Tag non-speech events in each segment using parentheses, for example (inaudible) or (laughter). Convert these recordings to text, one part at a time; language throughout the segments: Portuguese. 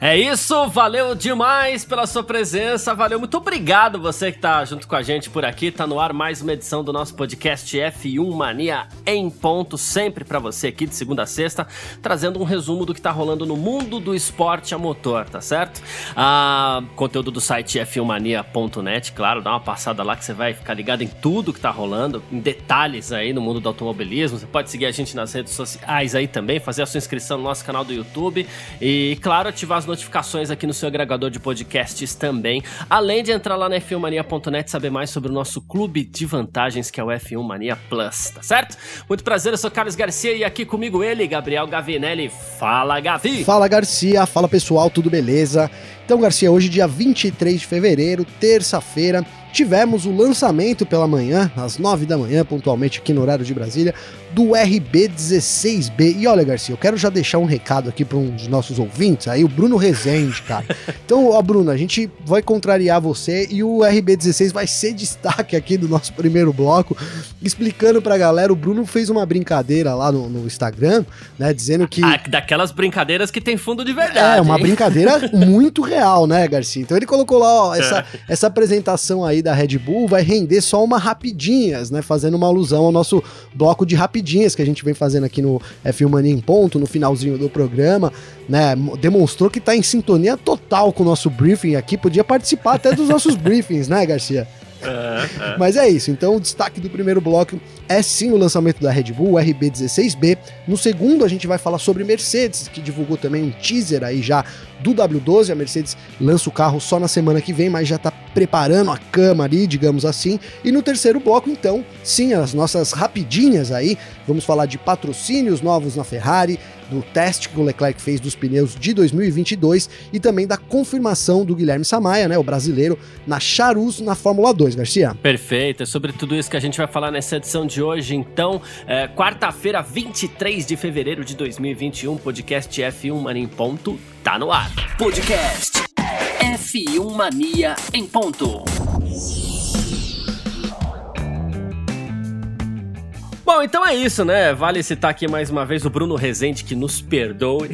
É isso, valeu demais pela sua presença, valeu, muito obrigado você que tá junto com a gente por aqui, tá no ar mais uma edição do nosso podcast F1 Mania em ponto, sempre para você aqui de segunda a sexta, trazendo um resumo do que tá rolando no mundo do esporte a motor, tá certo? Ah, conteúdo do site f1mania.net, claro, dá uma passada lá que você vai ficar ligado em tudo que tá rolando, em detalhes aí no mundo do automobilismo, você pode seguir a gente nas redes sociais aí também, fazer a sua inscrição no nosso canal do YouTube e, claro, ativar as notificações aqui no seu agregador de podcasts também. Além de entrar lá na f1mania.net e saber mais sobre o nosso clube de vantagens, que é o F1 Mania Plus, tá certo? Muito prazer, eu sou Carlos Garcia e aqui comigo ele, Gabriel Gavinelli. Fala, Gavi! Fala, Garcia. Fala, pessoal, tudo beleza? Então, Garcia, hoje, dia 23 de fevereiro, terça-feira, tivemos o lançamento pela manhã, às 9 da manhã, pontualmente aqui no horário de Brasília, do RB16B. E olha, Garcia, eu quero já deixar um recado aqui para um dos nossos ouvintes, aí o Bruno Rezende, cara. (laughs) Então, ó, Bruno, a gente vai contrariar você e o RB16 vai ser destaque aqui do nosso primeiro bloco, explicando pra galera, o Bruno fez uma brincadeira lá no, no Instagram, né, dizendo que... Ah, daquelas brincadeiras que tem fundo de verdade. É, uma hein? brincadeira (laughs) muito real, né, Garcia? Então ele colocou lá, ó, essa, essa apresentação aí da Red Bull vai render só uma rapidinhas, né, fazendo uma alusão ao nosso bloco de rapidinhas que a gente vem fazendo aqui no F1 Mania em Ponto, no finalzinho do programa, né? Demonstrou que tá em sintonia total com o nosso briefing aqui, podia participar até dos nossos (laughs) briefings, né, Garcia? É, é. Mas é isso, então o destaque do primeiro bloco é sim o lançamento da Red Bull, o RB16B. No segundo, a gente vai falar sobre Mercedes, que divulgou também um teaser aí já do W12. A Mercedes lança o carro só na semana que vem, mas já está preparando a cama ali, digamos assim. E no terceiro bloco, então, sim, as nossas rapidinhas aí. Vamos falar de patrocínios novos na Ferrari, do teste que o Leclerc fez dos pneus de 2022 e também da confirmação do Guilherme Samaia, né, o brasileiro, na Charus na Fórmula 2, Garcia. Perfeito, é sobre tudo isso que a gente vai falar nessa edição de hoje. Então, é, quarta-feira, 23 de fevereiro de 2021, podcast F1 Mania em ponto, tá no ar. Podcast F1 Mania em ponto. Bom, então é isso, né? Vale citar aqui mais uma vez o Bruno Rezende, que nos perdoe.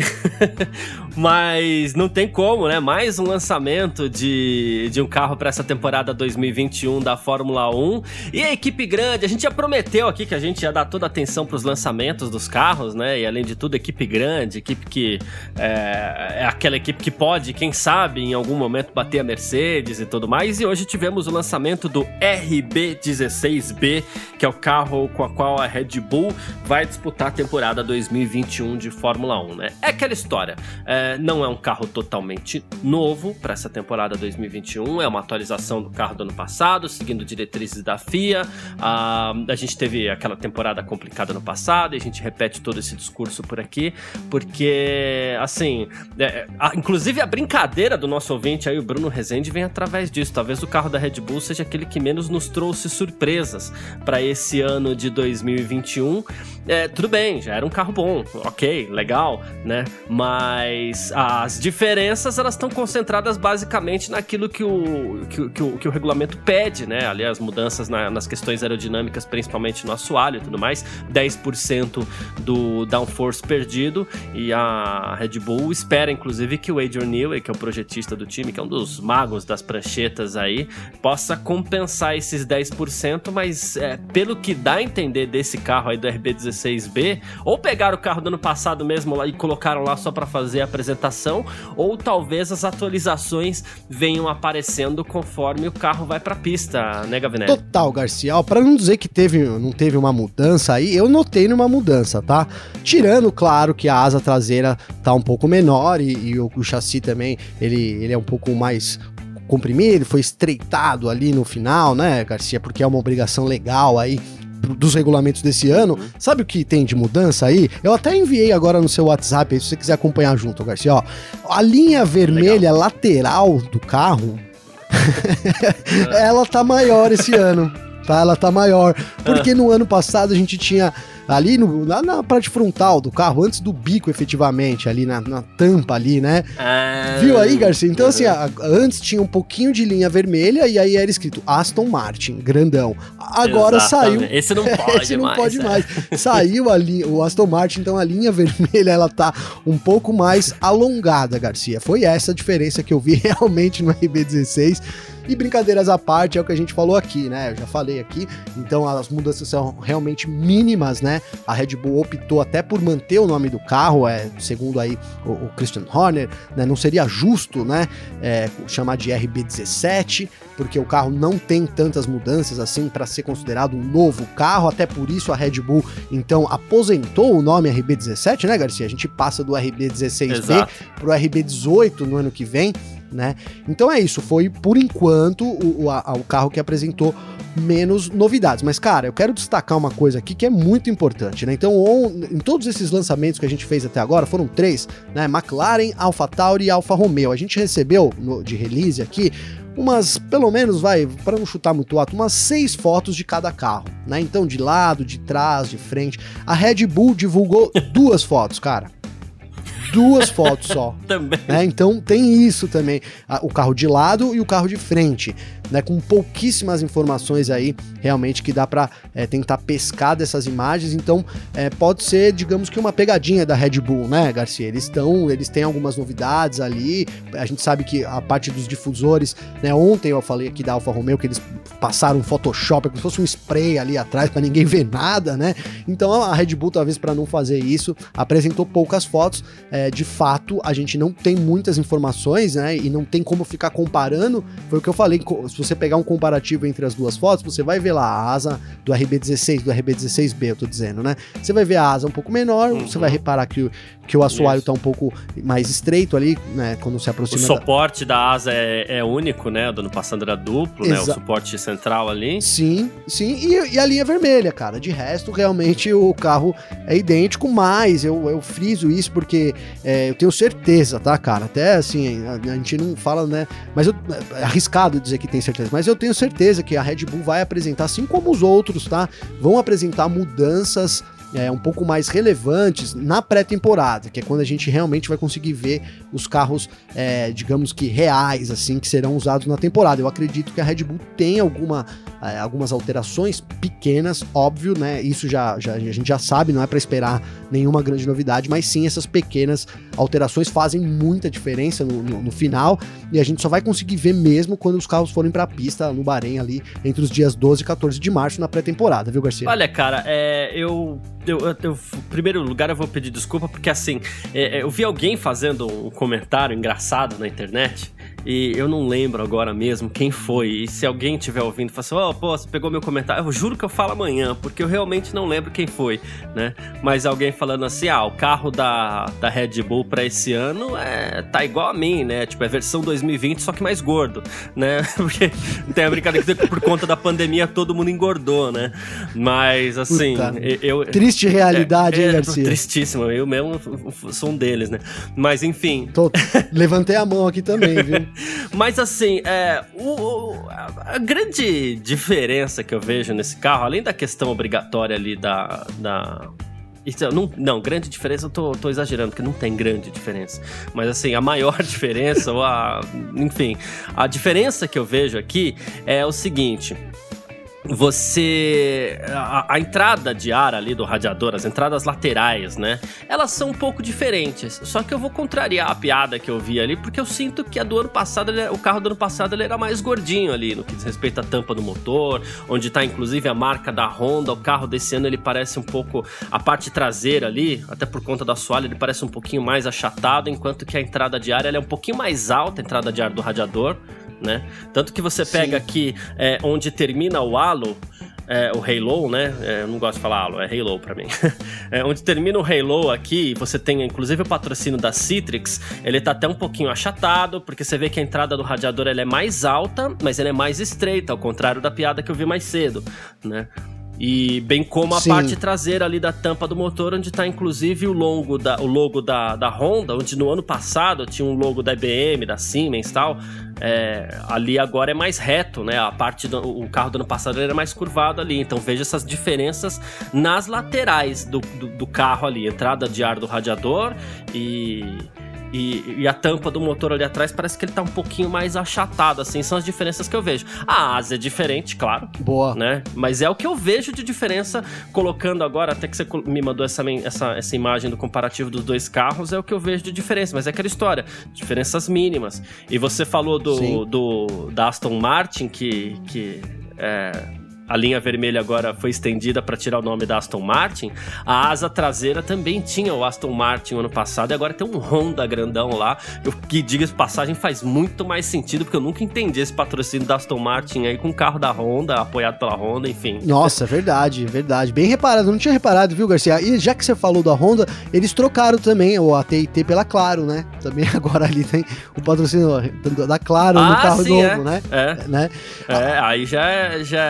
(laughs) Mas não tem como, né? Mais um lançamento de, de um carro para essa temporada 2021 da Fórmula 1. E a equipe grande, a gente já prometeu aqui que a gente ia dar toda a atenção para os lançamentos dos carros, né? E além de tudo, equipe grande, equipe que é, é aquela equipe que pode, quem sabe, em algum momento bater a Mercedes e tudo mais. E hoje tivemos o lançamento do RB16B, que é o carro com a qual a Red Bull vai disputar a temporada 2021 de Fórmula 1, né? É aquela história. É, não é um carro totalmente novo para essa temporada 2021, é uma atualização do carro do ano passado, seguindo diretrizes da FIA. Ah, a gente teve aquela temporada complicada no passado e a gente repete todo esse discurso por aqui, porque, assim, é, a, inclusive a brincadeira do nosso ouvinte aí, o Bruno Rezende, vem através disso. Talvez o carro da Red Bull seja aquele que menos nos trouxe surpresas para esse ano de 2021. 2021, é, tudo bem, já era um carro bom, ok, legal, né? Mas as diferenças elas estão concentradas basicamente naquilo que o, que, que, o, que o regulamento pede, né? Ali as mudanças na, nas questões aerodinâmicas, principalmente no assoalho e tudo mais, 10% do downforce perdido e a Red Bull espera inclusive que o Adrian Newey, que é o projetista do time, que é um dos magos das pranchetas aí, possa compensar esses 10%, mas é, pelo que dá a entender desse esse carro aí do RB16B, ou pegaram o carro do ano passado mesmo lá e colocaram lá só para fazer a apresentação, ou talvez as atualizações venham aparecendo conforme o carro vai para pista, né, Gavinelli? Total, Garcia. Para não dizer que teve, não teve uma mudança aí, eu notei numa mudança, tá? Tirando, claro, que a asa traseira tá um pouco menor e, e o, o chassi também, ele, ele é um pouco mais comprimido, foi estreitado ali no final, né, Garcia? Porque é uma obrigação legal aí dos regulamentos desse ano, uhum. sabe o que tem de mudança aí? Eu até enviei agora no seu WhatsApp, aí, se você quiser acompanhar junto, Garcia, ó. A linha vermelha Legal. lateral do carro, (laughs) ela tá maior esse ano. Tá? Ela tá maior. Porque ah. no ano passado a gente tinha ali no, lá na parte frontal do carro, antes do bico efetivamente, ali na, na tampa ali, né? Ah, Viu aí, Garcia? Então, assim, a, antes tinha um pouquinho de linha vermelha e aí era escrito Aston Martin, grandão. Agora Exatamente. saiu. Esse não (laughs) pode Esse não mais, pode é. mais. Saiu a linha, o Aston Martin, então a linha (laughs) vermelha ela tá um pouco mais alongada, Garcia. Foi essa a diferença que eu vi (laughs) realmente no RB16. E brincadeiras à parte, é o que a gente falou aqui, né? Eu já falei aqui. Então as mudanças são realmente mínimas, né? A Red Bull optou até por manter o nome do carro, é, segundo aí o, o Christian Horner, né? Não seria justo, né? É, chamar de RB17, porque o carro não tem tantas mudanças assim para ser considerado um novo carro. Até por isso a Red Bull então aposentou o nome RB17, né, Garcia? A gente passa do RB16B para o RB18 no ano que vem né? Então é isso, foi por enquanto o, o, a, o carro que apresentou menos novidades. Mas, cara, eu quero destacar uma coisa aqui que é muito importante, né? Então, on, em todos esses lançamentos que a gente fez até agora, foram três, né? McLaren, AlphaTauri e Alfa Romeo. A gente recebeu no, de release aqui umas, pelo menos, vai, para não chutar muito alto, umas seis fotos de cada carro, né? Então, de lado, de trás, de frente. A Red Bull divulgou (laughs) duas fotos, cara duas fotos só. (laughs) também. Né? Então tem isso também. O carro de lado e o carro de frente né, com pouquíssimas informações aí, realmente, que dá para é, tentar pescar dessas imagens. Então, é, pode ser, digamos que uma pegadinha da Red Bull, né, Garcia? Eles estão, eles têm algumas novidades ali. A gente sabe que a parte dos difusores, né, ontem eu falei aqui da Alfa Romeo que eles passaram um Photoshop, como se fosse um spray ali atrás para ninguém ver nada, né? Então, a Red Bull, talvez para não fazer isso, apresentou poucas fotos. É, de fato, a gente não tem muitas informações, né? E não tem como ficar comparando. Foi o que eu falei se você pegar um comparativo entre as duas fotos, você vai ver lá a asa do RB16, do RB16B, eu tô dizendo, né? Você vai ver a asa um pouco menor, uhum. você vai reparar que, que o assoalho Isso. tá um pouco mais estreito ali, né? Quando se aproxima. O suporte da, da asa é, é, único, né? Do ano passado era duplo, Exa né? O suporte central ali. Sim, sim. E, e, a linha vermelha, cara. De resto, realmente o carro é idêntico, mas eu, eu friso isso porque é, eu tenho certeza, tá, cara? Até assim, a, a gente não fala, né? Mas eu, é arriscado dizer que tem certeza, mas eu tenho certeza que a Red Bull vai apresentar, assim como os outros, tá? Vão apresentar mudanças é, um pouco mais relevantes na pré-temporada, que é quando a gente realmente vai conseguir ver os carros, é, digamos que reais, assim, que serão usados na temporada. Eu acredito que a Red Bull tem alguma, é, algumas alterações pequenas, óbvio, né? Isso já, já a gente já sabe, não é para esperar nenhuma grande novidade, mas sim essas pequenas alterações fazem muita diferença no, no, no final e a gente só vai conseguir ver mesmo quando os carros forem para a pista no Bahrein ali entre os dias 12 e 14 de março na pré-temporada, viu, Garcia? Olha, cara, é, eu eu, eu, eu, em primeiro lugar, eu vou pedir desculpa, porque assim, é, é, eu vi alguém fazendo um comentário engraçado na internet e eu não lembro agora mesmo quem foi. E se alguém estiver ouvindo, fala assim: Ó, oh, pô, você pegou meu comentário. Eu juro que eu falo amanhã, porque eu realmente não lembro quem foi, né? Mas alguém falando assim: ah, o carro da, da Red Bull pra esse ano é, tá igual a mim, né? Tipo, é versão 2020, só que mais gordo, né? (laughs) Porque tem a brincadeira que por conta da pandemia todo mundo engordou, né? Mas assim, Puta, eu. Triste realidade, é, hein, é, Garcia? Tristíssimo, eu mesmo sou um deles, né? Mas enfim. Tô, levantei a mão aqui também, viu? (laughs) Mas assim, é, o, a grande diferença que eu vejo nesse carro, além da questão obrigatória ali da. da não, não, grande diferença, eu tô, tô, exagerando, porque não tem grande diferença. Mas assim, a maior (laughs) diferença, ou a. Enfim, a diferença que eu vejo aqui é o seguinte você. A, a, entrada de ar ali do radiador, as entradas laterais, né? Elas são um pouco diferentes. Só que eu vou contrariar a piada que eu vi ali, porque eu sinto que a do ano passado, ele, o carro do ano passado ele era mais gordinho ali, no que diz respeito à tampa do motor, onde tá inclusive a marca da Honda. O carro desse ano ele parece um pouco. A parte traseira ali, até por conta da soalha, ele parece um pouquinho mais achatado, enquanto que a entrada de ar é um pouquinho mais alta, a entrada de ar do radiador né? Tanto que você pega Sim. aqui é, onde termina o halo, é, o Halo, né? É, eu não gosto de falar Halo, é Halo pra mim. (laughs) é, onde termina o Halo aqui, você tem inclusive o patrocínio da Citrix, ele tá até um pouquinho achatado, porque você vê que a entrada do radiador ela é mais alta, mas ela é mais estreita, ao contrário da piada que eu vi mais cedo, né? E bem como a Sim. parte traseira ali da tampa do motor, onde está inclusive o logo, da, o logo da, da Honda, onde no ano passado tinha um logo da IBM, da Siemens e tal. É, ali agora é mais reto, né? A parte do o carro do ano passado era mais curvado ali. Então veja essas diferenças nas laterais do, do, do carro ali, entrada de ar do radiador e e, e, a tampa do motor ali atrás parece que ele tá um pouquinho mais achatado, assim, são as diferenças que eu vejo. A asa é diferente, claro. Boa. Né? Mas é o que eu vejo de diferença, colocando agora, até que você me mandou essa, essa, essa imagem do comparativo dos dois carros, é o que eu vejo de diferença. Mas é aquela história, diferenças mínimas. E você falou do, do da Aston Martin, que, que é, a linha vermelha agora foi estendida para tirar o nome da Aston Martin, a asa traseira também tinha o Aston Martin ano passado e agora tem um Honda grandão lá. Eu, que diga passagem faz muito mais sentido, porque eu nunca entendi esse patrocínio da Aston Martin aí com o carro da Honda, apoiado pela Honda, enfim. Nossa, verdade, verdade. Bem reparado, não tinha reparado, viu, Garcia? E já que você falou da Honda, eles trocaram também o AT&T pela Claro, né? Também (laughs) agora ali tem o patrocínio da Claro ah, no carro sim, novo, é. né? É, né? é aí já, é, já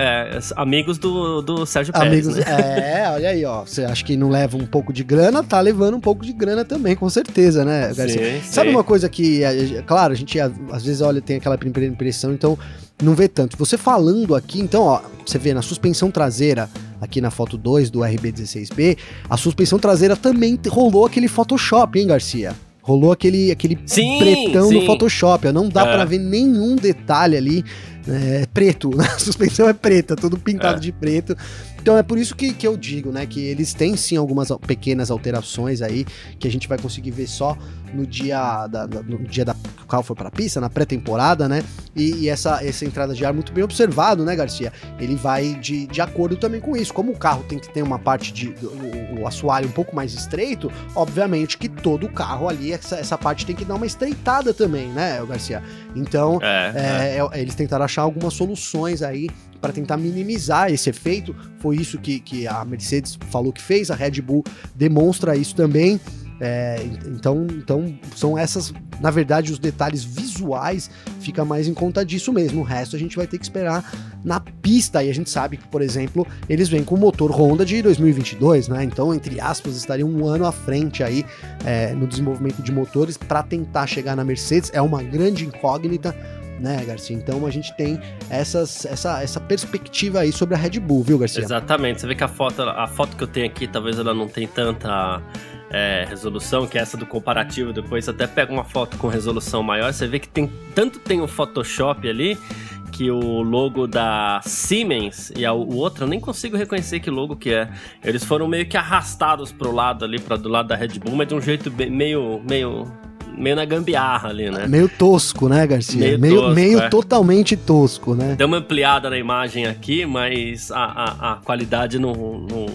é é, amigos do, do Sérgio Pérez. Amigos, né? É, olha aí, ó. Você acha que não leva um pouco de grana, tá levando um pouco de grana também, com certeza, né, Garcia? Sim, Sabe sim. uma coisa que, é, claro, a gente às vezes olha, tem aquela primeira impressão, então não vê tanto. Você falando aqui, então, ó, você vê na suspensão traseira, aqui na foto 2 do RB16B, a suspensão traseira também rolou aquele Photoshop, hein, Garcia? Rolou aquele, aquele sim, pretão sim. no Photoshop. Não dá é. para ver nenhum detalhe ali é, preto, né? (laughs) a suspensão é preta, tudo pintado é. de preto. Então é por isso que, que eu digo, né, que eles têm sim algumas pequenas alterações aí que a gente vai conseguir ver só no dia da, no dia da que o carro foi para a pista, na pré-temporada, né? E, e, essa, essa entrada de ar muito bem observado, né, Garcia? Ele vai de, de acordo também com isso. Como o carro tem que ter uma parte de o, o assoalho um pouco mais estreito, obviamente que todo o carro ali essa, essa parte tem que dar uma estreitada também, né, Garcia? Então é, é, é. é eles tentaram achar algumas soluções aí para tentar minimizar esse efeito. Foi isso que, que a Mercedes falou que fez, a Red Bull demonstra isso também. É, então, então, são essas, na verdade, os detalhes visuais fica mais em conta disso mesmo. O resto a gente vai ter que esperar na pista. E a gente sabe que, por exemplo, eles vêm com o motor Honda de 2022, né? Então, entre aspas, estaria um ano à frente aí é, no desenvolvimento de motores para tentar chegar na Mercedes. É uma grande incógnita né, Garcia? Então a gente tem essas, essa, essa perspectiva aí sobre a Red Bull, viu, Garcia? Exatamente. Você vê que a foto, a foto que eu tenho aqui, talvez ela não tenha tanta é, resolução, que é essa do comparativo. Depois até pega uma foto com resolução maior, você vê que tem tanto tem o Photoshop ali que o logo da Siemens e a, o outro eu nem consigo reconhecer que logo que é. Eles foram meio que arrastados pro lado ali, para do lado da Red Bull, mas de um jeito bem, meio meio meio na gambiarra ali, né? Meio tosco, né, Garcia? Meio, meio, tosco, meio é. totalmente tosco, né? Deu uma ampliada na imagem aqui, mas a, a, a qualidade não, não,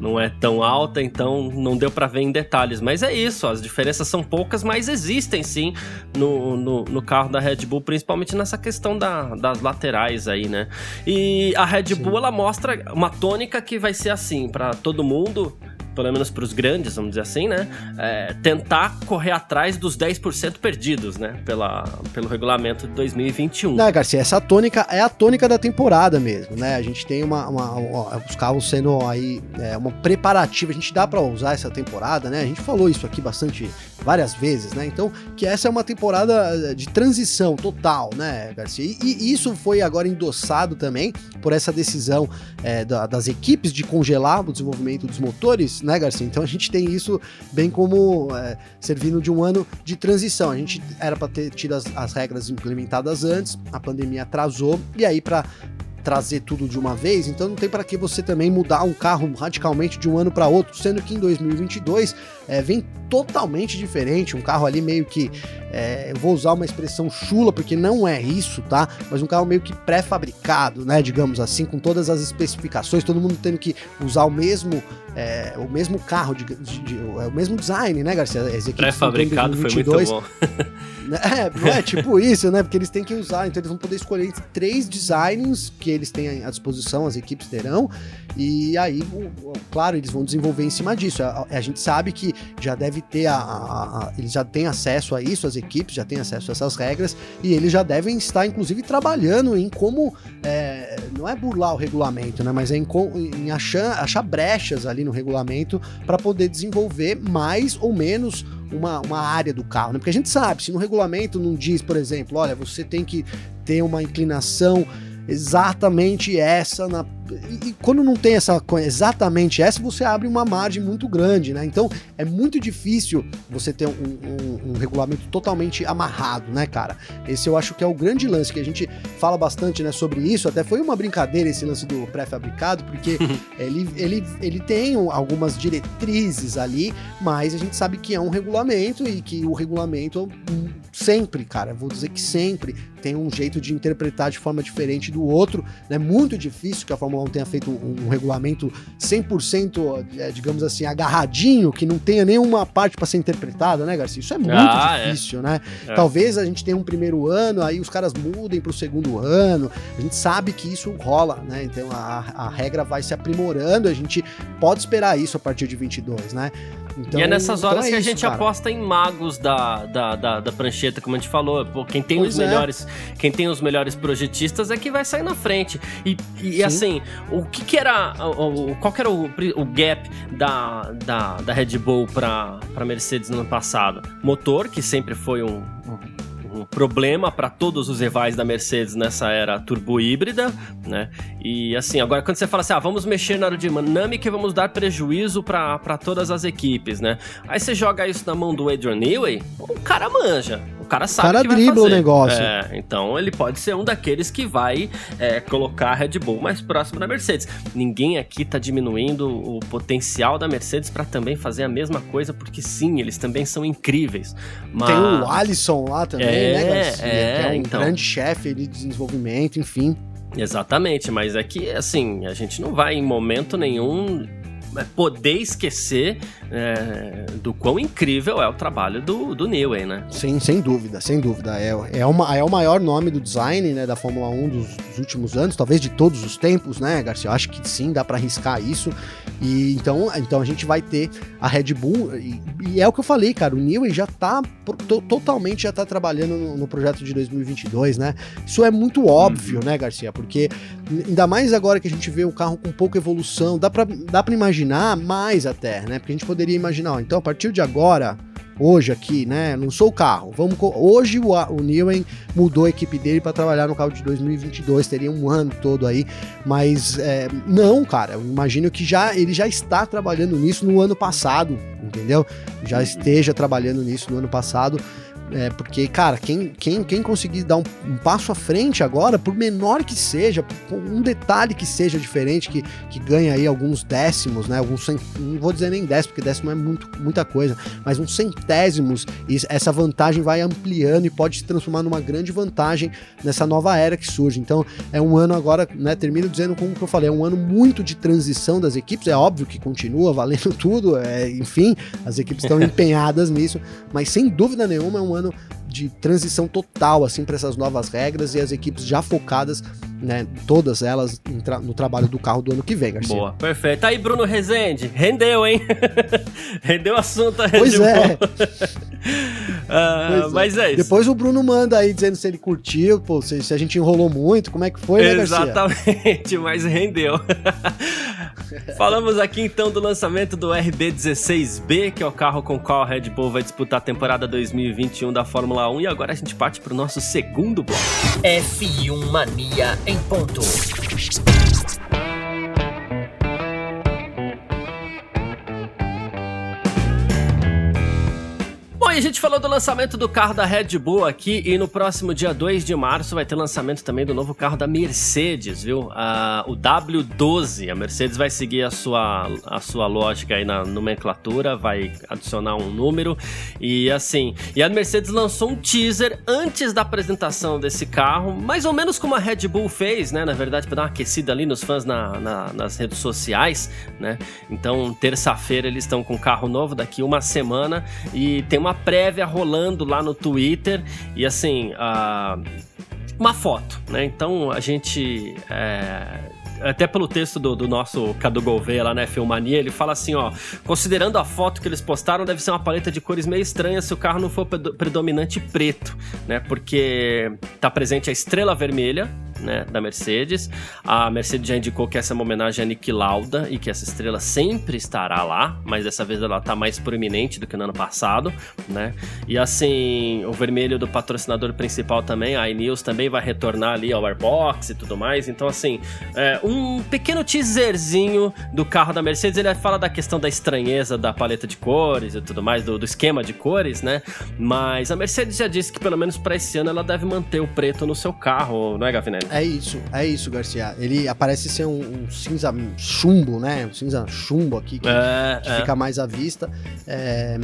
não é tão alta, então não deu para ver em detalhes. Mas é isso, as diferenças são poucas, mas existem sim no, no, no carro da Red Bull, principalmente nessa questão da, das laterais aí, né? E a Red sim. Bull ela mostra uma tônica que vai ser assim para todo mundo pelo menos para os grandes, vamos dizer assim, né? É, tentar correr atrás dos 10% perdidos, né? Pela, pelo regulamento de 2021. Né, Garcia, essa tônica é a tônica da temporada mesmo, né? A gente tem uma, uma, uma os carros sendo aí é, uma preparativa, a gente dá para usar essa temporada, né? A gente falou isso aqui bastante várias vezes, né? Então, que essa é uma temporada de transição total, né, Garcia? E, e isso foi agora endossado também por essa decisão é, da, das equipes de congelar o desenvolvimento dos motores, né, Garcia? Então a gente tem isso bem como é, servindo de um ano de transição. A gente era para ter tido as, as regras implementadas antes, a pandemia atrasou, e aí para trazer tudo de uma vez, então não tem para que você também mudar um carro radicalmente de um ano para outro, sendo que em 2022 é, vem totalmente diferente, um carro ali meio que, é, eu vou usar uma expressão chula porque não é isso, tá? Mas um carro meio que pré-fabricado, né? Digamos assim, com todas as especificações, todo mundo tendo que usar o mesmo, é, o mesmo carro, de, de, de, é o mesmo design, né, Garcia? Pré-fabricado foi muito bom. (laughs) É, não é tipo isso, né? Porque eles têm que usar, então eles vão poder escolher três designs que eles têm à disposição, as equipes terão, e aí, claro, eles vão desenvolver em cima disso. A, a gente sabe que já deve ter a, a, eles já têm acesso a isso, as equipes já têm acesso a essas regras e eles já devem estar, inclusive, trabalhando em como é, não é burlar o regulamento, né? Mas é em, em achar, achar brechas ali no regulamento para poder desenvolver mais ou menos uma, uma área do carro, né? Porque a gente sabe, se no regulamento não diz, por exemplo, olha, você tem que ter uma inclinação exatamente essa na e, quando não tem essa exatamente essa, você abre uma margem muito grande, né? Então é muito difícil você ter um, um, um, regulamento totalmente amarrado, né, cara? Esse eu acho que é o grande lance que a gente fala bastante, né, sobre isso. Até foi uma brincadeira esse lance do pré-fabricado, porque (laughs) ele, ele, ele tem algumas diretrizes ali, mas a gente sabe que é um regulamento e que o regulamento sempre, cara, vou dizer que sempre tem um jeito de interpretar de forma diferente do outro, né? Muito difícil que a Fórmula 1 tenha feito um, um regulamento 100%, é, digamos assim, agarradinho, que não tenha nenhuma parte para ser interpretada, né, Garcia? Isso é muito ah, é. difícil, é. né? É. Talvez a gente tenha um primeiro ano, aí os caras mudem para o segundo ano. A gente sabe que isso rola, né? Então a, a regra vai se aprimorando, a gente pode esperar isso a partir de 22, né? Então, e é nessas horas então é que a gente cara. aposta em magos da, da, da, da, prancheta, como a gente falou. Pô, quem tem pois os é. melhores, quem tem os melhores projetistas é que vai sair na frente. E, e assim, o que, que era. O, qual que era o, o gap da, da, da Red Bull para Mercedes no ano passado? Motor, que sempre foi um, um um problema para todos os rivais da Mercedes nessa era turbo híbrida, né? E assim, agora quando você fala assim, ah, vamos mexer na aerodinâmica e vamos dar prejuízo para todas as equipes, né? Aí você joga isso na mão do Adrian Newey, o cara manja cara sabe o cara que fazer. o negócio. É, então ele pode ser um daqueles que vai é, colocar a Red Bull mais próximo da Mercedes. Ninguém aqui tá diminuindo o potencial da Mercedes para também fazer a mesma coisa, porque sim, eles também são incríveis. Mas... Tem o Alisson lá também, é, né, Garcia, é, que é um então... grande chefe de desenvolvimento, enfim. Exatamente, mas é que, assim, a gente não vai em momento nenhum é, poder esquecer é, do quão incrível é o trabalho do, do Newey, né? Sim, sem dúvida, sem dúvida. É, é, uma, é o maior nome do design né, da Fórmula 1 dos, dos últimos anos, talvez de todos os tempos, né, Garcia? Eu acho que sim, dá para arriscar isso. E então, então a gente vai ter a Red Bull, e, e é o que eu falei, cara, o Newey já tá to, totalmente já tá trabalhando no, no, projeto de 2022, né? Isso é muito óbvio, uhum. né, Garcia? Porque ainda mais agora que a gente vê o carro com pouca evolução, dá para dá pra imaginar mais até, né? Porque a gente poderia imaginar, ó, então a partir de agora, hoje aqui, né? Lançou o carro. Vamos hoje o, o mudou a equipe dele para trabalhar no carro de 2022. Teria um ano todo aí, mas é, não, cara. Eu imagino que já ele já está trabalhando nisso no ano passado, entendeu? Já esteja trabalhando nisso no ano passado. É, porque, cara, quem, quem, quem conseguir dar um, um, passo à frente agora, por menor que seja, um detalhe que seja diferente, que, que ganha aí alguns décimos, né? Alguns cent... não vou dizer nem décimo, porque décimo é muito, muita coisa, mas uns centésimos, e essa vantagem vai ampliando e pode se transformar numa grande vantagem nessa nova era que surge. Então, é um ano agora, né? Termino dizendo como que eu falei, é um ano muito de transição das equipes. É óbvio que continua valendo (laughs) tudo, é, enfim, as equipes estão (laughs) empenhadas nisso, mas sem dúvida nenhuma é um ano de transição total assim para essas novas regras e as equipes já focadas, né, todas elas no trabalho do carro do ano que vem, Garcia. Boa, perfeito. Aí, Bruno Rezende, rendeu, hein? (laughs) rendeu o assunto a Pois é. uh, (laughs) mas é. é isso. Depois o Bruno manda aí dizendo se ele curtiu, pô, se, se a gente enrolou muito, como é que foi, né, Exatamente, (laughs) mas rendeu. Falamos aqui então do lançamento do RB16B, que é o carro com o qual a Red Bull vai disputar a temporada 2021 da Fórmula 1 e agora a gente parte para o nosso segundo bloco. F1 Mania em ponto. A gente falou do lançamento do carro da Red Bull aqui e no próximo dia 2 de março vai ter lançamento também do novo carro da Mercedes, viu? Uh, o W12. A Mercedes vai seguir a sua, a sua lógica aí na nomenclatura, vai adicionar um número e assim. E a Mercedes lançou um teaser antes da apresentação desse carro, mais ou menos como a Red Bull fez, né? Na verdade, para dar uma aquecida ali nos fãs na, na, nas redes sociais, né? Então, terça-feira eles estão com um carro novo daqui uma semana e tem uma prévia rolando lá no Twitter e assim, uh, uma foto, né? Então a gente. É, até pelo texto do, do nosso Cadu Gouveia lá, né, Filmania, ele fala assim, ó, considerando a foto que eles postaram, deve ser uma paleta de cores meio estranha se o carro não for predominante preto, né, porque tá presente a estrela vermelha, né, da Mercedes. A Mercedes já indicou que essa é uma homenagem a Niki Lauda e que essa estrela sempre estará lá, mas dessa vez ela está mais proeminente do que no ano passado, né? E assim, o vermelho do patrocinador principal também, a iNews também vai retornar ali ao Airbox e tudo mais. Então assim, é, um pequeno teaserzinho do carro da Mercedes, ele fala da questão da estranheza da paleta de cores e tudo mais, do, do esquema de cores, né? Mas a Mercedes já disse que pelo menos para esse ano ela deve manter o preto no seu carro, não é, Gavinelli? É isso, é isso, Garcia. Ele aparece ser um, um cinza chumbo, né? Um cinza chumbo aqui que, é, que é. fica mais à vista. É,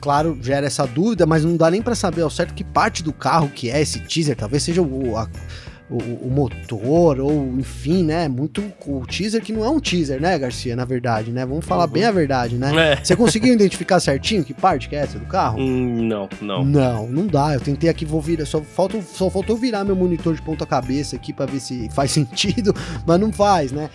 claro, gera essa dúvida, mas não dá nem para saber ao certo que parte do carro que é esse teaser. Talvez seja o, a, o, o, motor, ou enfim, né? Muito o teaser que não é um teaser, né, Garcia? Na verdade, né? Vamos falar uhum. bem a verdade, né? É. Você conseguiu identificar certinho que parte que é essa do carro? Hum, não, não. Não, não dá. Eu tentei aqui, vou virar. Só, falta, só faltou virar meu monitor de ponta-cabeça aqui para ver se faz (laughs) sentido, mas não faz, né?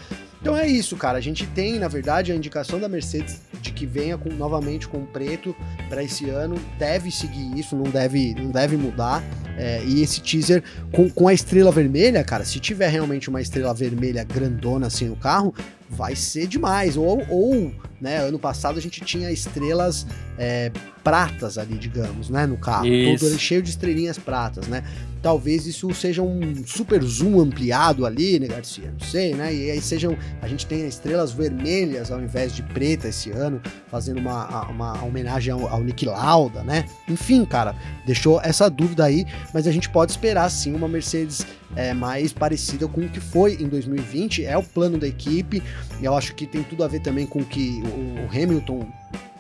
Então é isso, cara. A gente tem, na verdade, a indicação da Mercedes de que venha com, novamente com preto para esse ano. Deve seguir isso, não deve, não deve mudar. É, e esse teaser com, com a estrela vermelha, cara, se tiver realmente uma estrela vermelha grandona assim no carro, vai ser demais. Ou, ou né, ano passado a gente tinha estrelas é, pratas ali, digamos, né, no carro. Isso. Todo cheio de estrelinhas pratas, né? Talvez isso seja um super zoom ampliado ali, né, Garcia? Não sei, né? E aí sejam. A gente tenha estrelas vermelhas ao invés de preta esse ano, fazendo uma, uma homenagem ao, ao Nick Lauda, né? Enfim, cara, deixou essa dúvida aí, mas a gente pode esperar sim uma Mercedes é, mais parecida com o que foi em 2020. É o plano da equipe. E eu acho que tem tudo a ver também com o que o, o Hamilton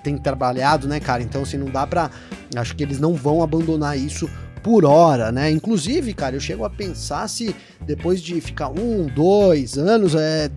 tem trabalhado, né, cara? Então, assim, não dá pra. Acho que eles não vão abandonar isso por hora, né? Inclusive, cara, eu chego a pensar se depois de ficar um, dois anos, é,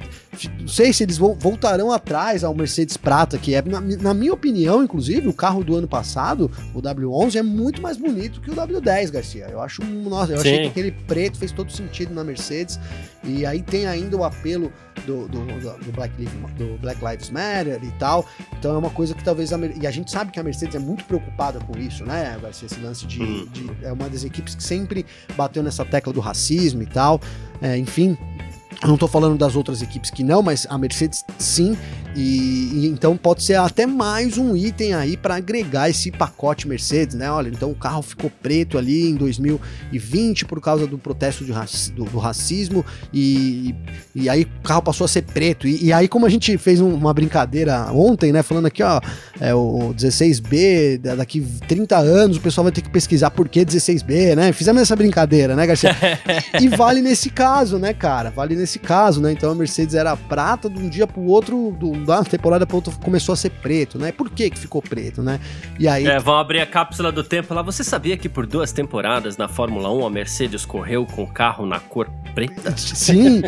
não sei se eles voltarão atrás ao Mercedes Prata, que é, na, na, minha opinião, inclusive, o carro do ano passado, o W11, é muito mais bonito que o W10, Garcia. Eu acho, nossa, eu Sim. achei que aquele preto fez todo sentido na Mercedes. E aí tem ainda o apelo do, do, do, Black, do Black Lives Matter e tal. Então é uma coisa que talvez. A, e a gente sabe que a Mercedes é muito preocupada com isso, né, Garcia? Esse lance de, uhum. de. É uma das equipes que sempre bateu nessa tecla do racismo e tal. É, enfim, eu não estou falando das outras equipes que não, mas a Mercedes sim. E, e, então pode ser até mais um item aí para agregar esse pacote Mercedes, né? Olha, então o carro ficou preto ali em 2020 por causa do protesto raci do, do, racismo e, e aí o carro passou a ser preto. E, e aí, como a gente fez um, uma brincadeira ontem, né? Falando aqui, ó, é, o 16B, daqui 30 anos o pessoal vai ter que pesquisar por que 16B, né? Fizemos essa brincadeira, né, Garcia? (laughs) e vale nesse caso, né, cara? Vale nesse caso, né? Então a Mercedes era prata de um dia pro outro, do, da temporada pra outra começou a ser preto, né? Por que que ficou preto, né? E aí... É, vão abrir a cápsula do tempo lá. Você sabia que por duas temporadas na Fórmula 1 a Mercedes correu com o carro na cor preta? (laughs) Sim,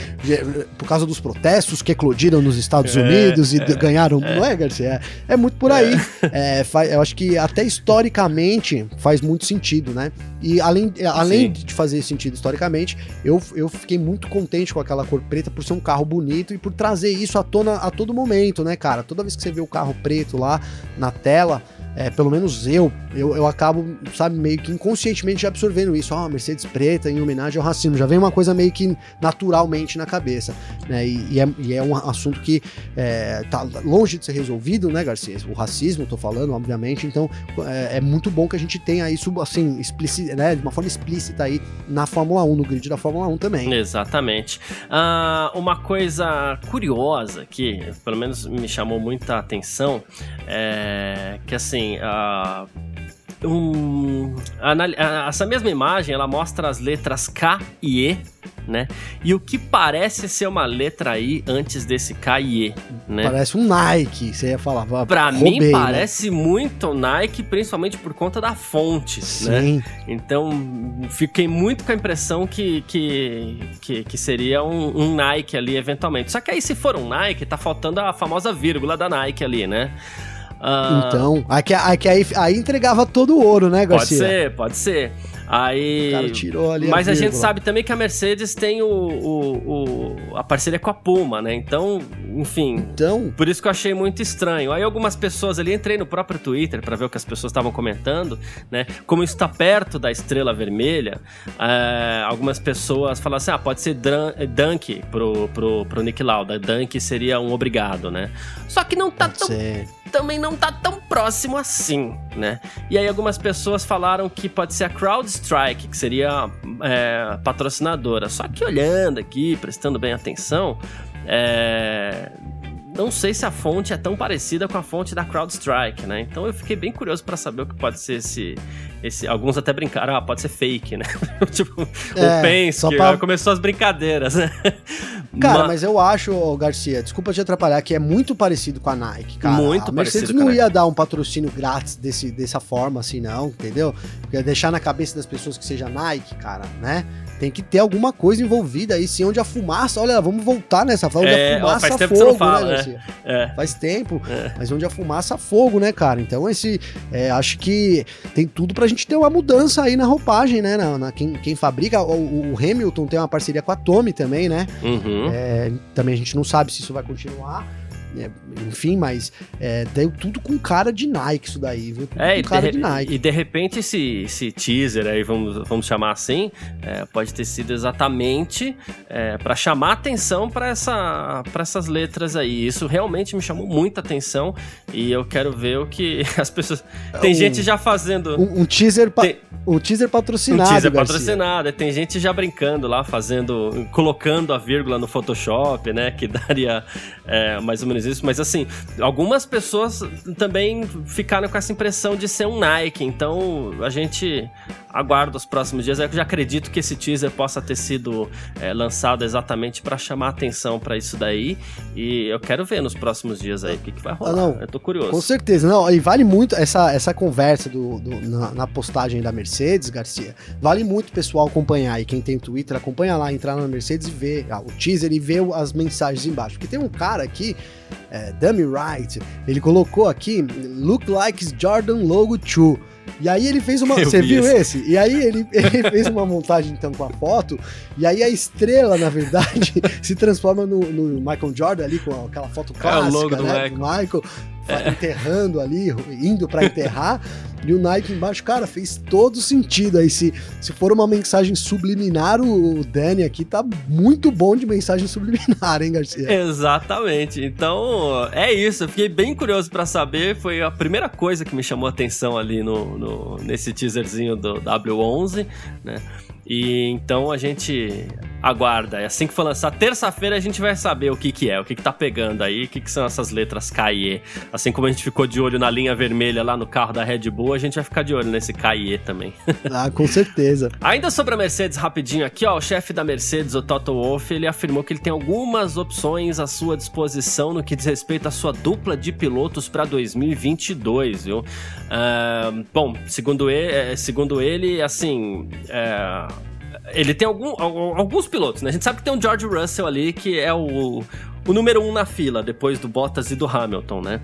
por causa dos protestos que eclodiram nos Estados é, Unidos e é, ganharam, é. não é, Garcia? É, é muito por aí. É. é eu acho que até historicamente faz muito sentido, né? E além, além de fazer sentido historicamente, eu, eu fiquei muito contente com aquela cor preta por ser um carro bonito e por trazer isso à tona a todo momento, né, cara? Toda vez que você vê o carro preto lá na tela, é, pelo menos eu, eu, eu acabo, sabe, meio que inconscientemente absorvendo isso. Oh, Mercedes preta em homenagem ao racismo. Já vem uma coisa meio que naturalmente na cabeça, né? E, e, é, e é, um assunto que é, tá longe de ser resolvido, né, Garcia? O racismo, tô falando, obviamente. Então, é, é muito bom que a gente tenha isso, assim, explícito, né, de uma forma explícita aí na Fórmula 1, no grid da Fórmula 1 também. Exatamente. Uh, uma coisa curiosa que, pelo menos, me chamou muita atenção, é que, assim, assim, um, a, essa mesma imagem ela mostra as letras K e E, né? E o que parece ser uma letra I antes desse K e E, né? Parece um Nike, você ia falar. Pra roubei, mim né? parece né? muito Nike, principalmente por conta da fonte, né? Sim. né? Então fiquei muito com a impressão que, que, que, que seria um, um Nike ali eventualmente. Só que aí se for um Nike, tá faltando a famosa vírgula da Nike ali, né? Uh... Então, aqui, aqui, aí, aí entregava todo o ouro, né, Garcia? Pode ser, pode ser. Aí. O cara tirou ali. Mas a, a gente sabe também que a Mercedes tem o, o, o, a parceria com a Puma, né? Então, enfim. Então. Por isso que eu achei muito estranho. Aí algumas pessoas ali, entrei no próprio Twitter para ver o que as pessoas estavam comentando, né? Como isso tá perto da estrela vermelha, é, algumas pessoas falam assim: ah, pode ser Dunk pro, pro, pro Nick Lauda. Dunk seria um obrigado, né? Só que não tá pode tão. Ser também não tá tão próximo assim, né? E aí algumas pessoas falaram que pode ser a CrowdStrike, que seria é, patrocinadora. Só que olhando aqui, prestando bem atenção, é, não sei se a fonte é tão parecida com a fonte da CrowdStrike, né? Então eu fiquei bem curioso para saber o que pode ser esse, esse. Alguns até brincaram, ah, pode ser fake, né? (laughs) tipo, é, o Penske, pra... começou as brincadeiras, né? Cara, mas... mas eu acho, Garcia, desculpa te atrapalhar, que é muito parecido com a Nike, cara. Muito a Mercedes não ia dar um patrocínio grátis desse, dessa forma, assim, não, entendeu? Porque deixar na cabeça das pessoas que seja Nike, cara, né? Tem que ter alguma coisa envolvida aí, sim, onde a fumaça. Olha, vamos voltar nessa fala, onde é, a fumaça faz tempo fogo, fala, né, Garcia? É. É. Faz tempo, é. mas onde a fumaça fogo, né, cara? Então, esse. É, acho que tem tudo pra gente ter uma mudança aí na roupagem, né? Na, na quem, quem fabrica. O, o, Hamilton tem uma parceria com a Tommy também, né? Uhum. É, também a gente não sabe se isso vai continuar. É, enfim, mas é, deu tudo com cara de Nike isso daí, viu? Tudo é, com cara de, de, Nike. E de repente esse, esse teaser aí, vamos, vamos chamar assim, é, pode ter sido exatamente é, para chamar atenção para essa, essas letras aí. Isso realmente me chamou muita atenção e eu quero ver o que (laughs) as pessoas. Tem um, gente já fazendo. Um, um teaser. Pa... Tem... O teaser patrocinado. Um teaser Garcia. patrocinado. Tem gente já brincando lá, fazendo. colocando a vírgula no Photoshop, né? Que daria é, mais ou menos isso, mas assim, algumas pessoas também ficaram com essa impressão de ser um Nike, então a gente aguarda os próximos dias. Eu já acredito que esse teaser possa ter sido é, lançado exatamente para chamar atenção para isso daí, e eu quero ver nos próximos dias aí o que, que vai rolar. Ah, não, eu tô curioso. Com certeza, não, e vale muito essa, essa conversa do, do na, na, postagem da Mercedes, Garcia, vale muito o pessoal acompanhar, e quem tem Twitter, acompanha lá, entrar na Mercedes e ver ah, o teaser e ver as mensagens embaixo, porque tem um cara aqui é, Dummy Wright, ele colocou aqui Look like Jordan Logo 2. E aí ele fez uma. (laughs) Você viu esse? esse? E aí ele, (laughs) ele fez uma montagem então com a foto. E aí a estrela, na verdade, (laughs) se transforma no, no, Michael Jordan ali com aquela foto clássica, é o logo né? Do Michael. Do Michael. Enterrando ali, indo para enterrar. E o Nike embaixo, cara, fez todo sentido aí. Se, se for uma mensagem subliminar, o, Danny aqui tá muito bom de mensagem subliminar, hein, Garcia? Exatamente. Então, é isso. Eu fiquei bem curioso para saber. Foi a primeira coisa que me chamou a atenção ali no, no, nesse teaserzinho do W11, né? E então a gente aguarda. É assim que for lançar, terça-feira a gente vai saber o que que é, o que que tá pegando aí, o que que são essas letras KIE. Assim como a gente ficou de olho na linha vermelha lá no carro da Red Bull, a gente vai ficar de olho nesse KIE também. (laughs) Ah, com certeza. Ainda sobre a Mercedes, rapidinho aqui, ó, o chefe da Mercedes, o Toto Wolff, ele afirmou que ele tem algumas opções à sua disposição no que diz respeito à sua dupla de pilotos para 2022, viu? Uh, bom, segundo ele, é, segundo ele assim, é, ele tem algum, alguns pilotos, né? A gente sabe que tem o George Russell ali, que é o, o número um na fila, depois do Bottas e do Hamilton, né?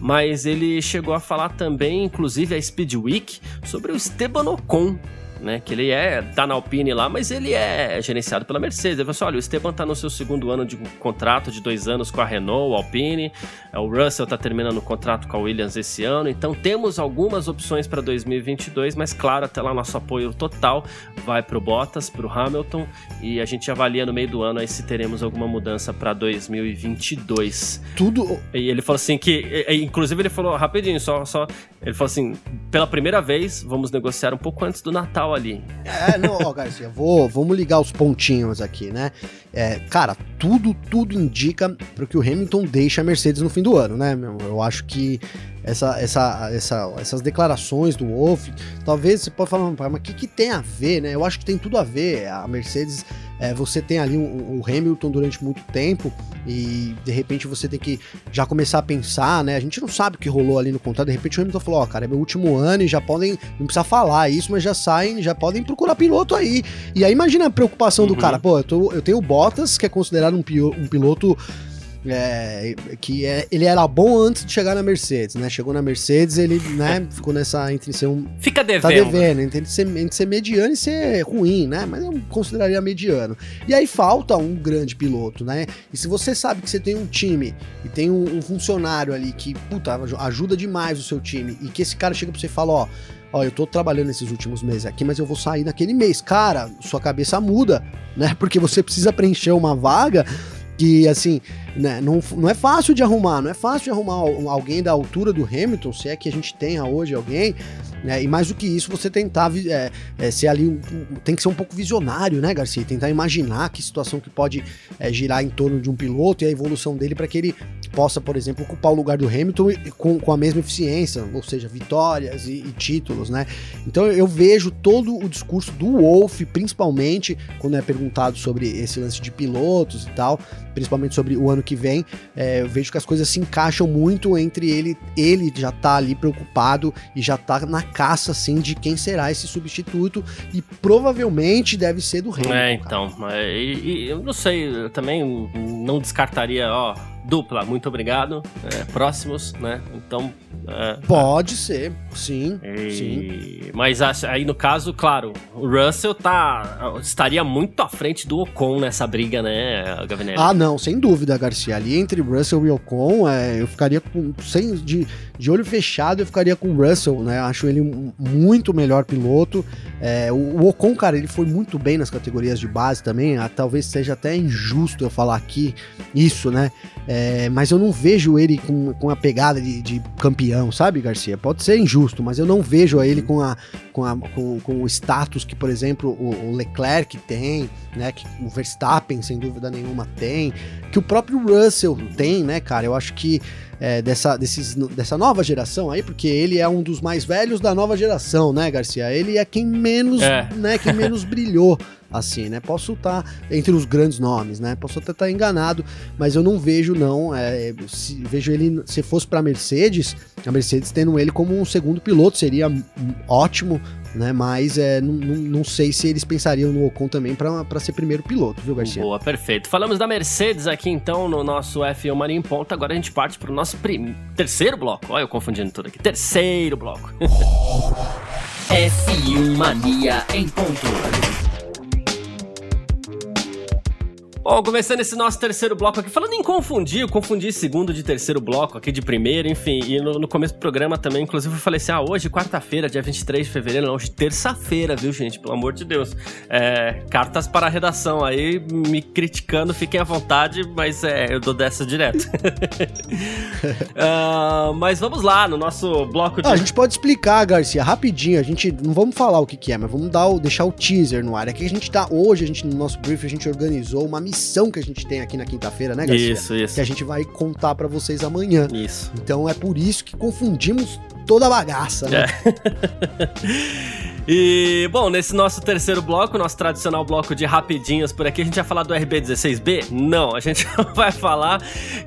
Mas ele chegou a falar também, inclusive a Speed Week, sobre o Esteban Ocon, né? Que ele é, tá na Alpine lá, mas ele é gerenciado pela Mercedes. Ele falou assim: olha, o Esteban tá no seu segundo ano de contrato de dois anos com a Renault, Alpine. É, o Russell tá terminando o contrato com a Williams esse ano. Então temos algumas opções para 2022, mas claro, até lá nosso apoio total vai pro Bottas, pro Hamilton e a gente avalia no meio do ano aí se teremos alguma mudança para 2022. Tudo. E ele falou assim que, inclusive ele falou rapidinho, só, só ele falou assim, pela primeira vez vamos negociar um pouco antes do Natal ali. É, não, ó, Garcia, vou, vamos ligar os pontinhos aqui, né? É, cara, tudo, tudo indica para que o Hamilton deixe a Mercedes no fim do ano, né? Eu acho que essa, essa, essa, essas declarações do Wolff, talvez você pode falar, mas o que, que tem a ver, né? Eu acho que tem tudo a ver. A Mercedes é, você tem ali o, o, Hamilton durante muito tempo e de repente você tem que já começar a pensar, né? A gente não sabe o que rolou ali no contrato. De repente o Hamilton falou: Ó, oh, cara, é meu último ano e já podem, não precisa falar isso, mas já saem, já podem procurar piloto aí. E aí imagina a preocupação uhum. do cara: pô, eu, tô, eu tenho o Bottas, que é considerado um, um piloto é, que é, ele era bom antes de chegar na Mercedes, né? Chegou na Mercedes, ele né, (laughs) ficou nessa entre ser um. Fica devendo. Tá devendo, entre ser, entre ser mediano e ser ruim, né? Mas eu consideraria mediano. E aí falta um grande piloto, né? E se você sabe que você tem um time e tem um, um funcionário ali que, puta, ajuda demais o seu time, e que esse cara chega pra você e fala, ó. Ó, eu tô trabalhando nesses últimos meses aqui, mas eu vou sair naquele mês. Cara, sua cabeça muda, né? (laughs) Porque você precisa preencher uma vaga que assim, né, não, não é fácil de arrumar, não é fácil de arrumar alguém da altura do Hamilton, se é que a gente tenha hoje alguém, né, e mais do que isso, você tentar é, é, ser ali, tem que ser um pouco visionário, né, Garcia? Tentar imaginar que situação que pode é, girar em torno de um piloto e a evolução dele para que ele possa, por exemplo, ocupar o lugar do Hamilton com, com a mesma eficiência, ou seja, vitórias e, e títulos, né? Então eu vejo todo o discurso do Wolff, principalmente quando é perguntado sobre esse lance de pilotos e tal, principalmente sobre o ano que vem, é, eu vejo que as coisas se encaixam muito entre ele, ele já tá ali preocupado e já tá na caça, assim, de quem será esse substituto e provavelmente deve ser do Hamilton. É, então, e, e, eu não sei, eu também não descartaria, ó, dupla, muito obrigado, é, próximos, né, então é, Pode ser, sim, e... sim. Mas aí no caso, claro, o Russell tá estaria muito à frente do Ocon nessa briga, né, Gavinelli? Ah, não, sem dúvida, Garcia. Ali entre Russell e Ocon, é, eu ficaria com sem de, de olho fechado, eu ficaria com o Russell, né? Acho ele um muito melhor piloto. É, o, o, Ocon, cara, ele foi muito bem nas categorias de base também. Ah, talvez seja até injusto eu falar aqui isso, né? É, mas eu não vejo ele com, com a pegada de, de campeão, sabe, Garcia? Pode ser injusto, mas eu não vejo ele com, a, com, a, com, com o status que, por exemplo, o, o, Leclerc tem, né? Que o Verstappen, sem dúvida nenhuma, tem, que o próprio Russell tem, né, cara? Eu acho que é, dessa, desses, dessa nova geração aí, porque ele é um dos mais velhos da nova geração, né, Garcia? Ele é quem menos, é. né, quem menos (laughs) brilhou assim, né? Posso estar entre os grandes nomes, né? Posso até estar enganado, mas eu não vejo não, é, se, vejo ele se fosse para Mercedes, a Mercedes tendo ele como um segundo piloto seria ótimo, né? Mas é, não, não, sei se eles pensariam no Ocon também para ser primeiro piloto, viu, Garcia? Boa, perfeito. Falamos da Mercedes aqui então no nosso F1 Mania em Ponta. Agora a gente parte para o nosso prim... terceiro bloco. Olha, eu confundindo tudo aqui. Terceiro bloco. (laughs) F1 Mania em Ponto. Bom, começando esse nosso terceiro bloco aqui, falando em confundir, eu confundi segundo de terceiro bloco aqui de primeiro, enfim, e no, no começo do programa também, inclusive eu falei assim, ah, hoje, quarta-feira, dia 23 de fevereiro, não, hoje terça-feira, viu, gente, pelo amor de Deus. É, cartas para a redação aí, me criticando, fiquem à vontade, mas é, eu dou dessa direto. uh, (laughs) mas vamos lá, no nosso bloco de... Ah, a gente pode explicar, Garcia, rapidinho, a gente, não vamos falar o que que é, mas vamos dar o, deixar o teaser no ar, é que a gente tá, hoje, a gente, no nosso brief, a gente organizou uma missão que a gente tem aqui na quinta-feira, né, Garcia? Isso, isso. Que a gente vai contar para vocês amanhã. Isso. Então é por isso que confundimos toda a bagaça, né? É. (laughs) E, bom, nesse nosso terceiro bloco, nosso tradicional bloco de rapidinhos por aqui, a gente vai falar do RB16B? Não, a gente (laughs) vai falar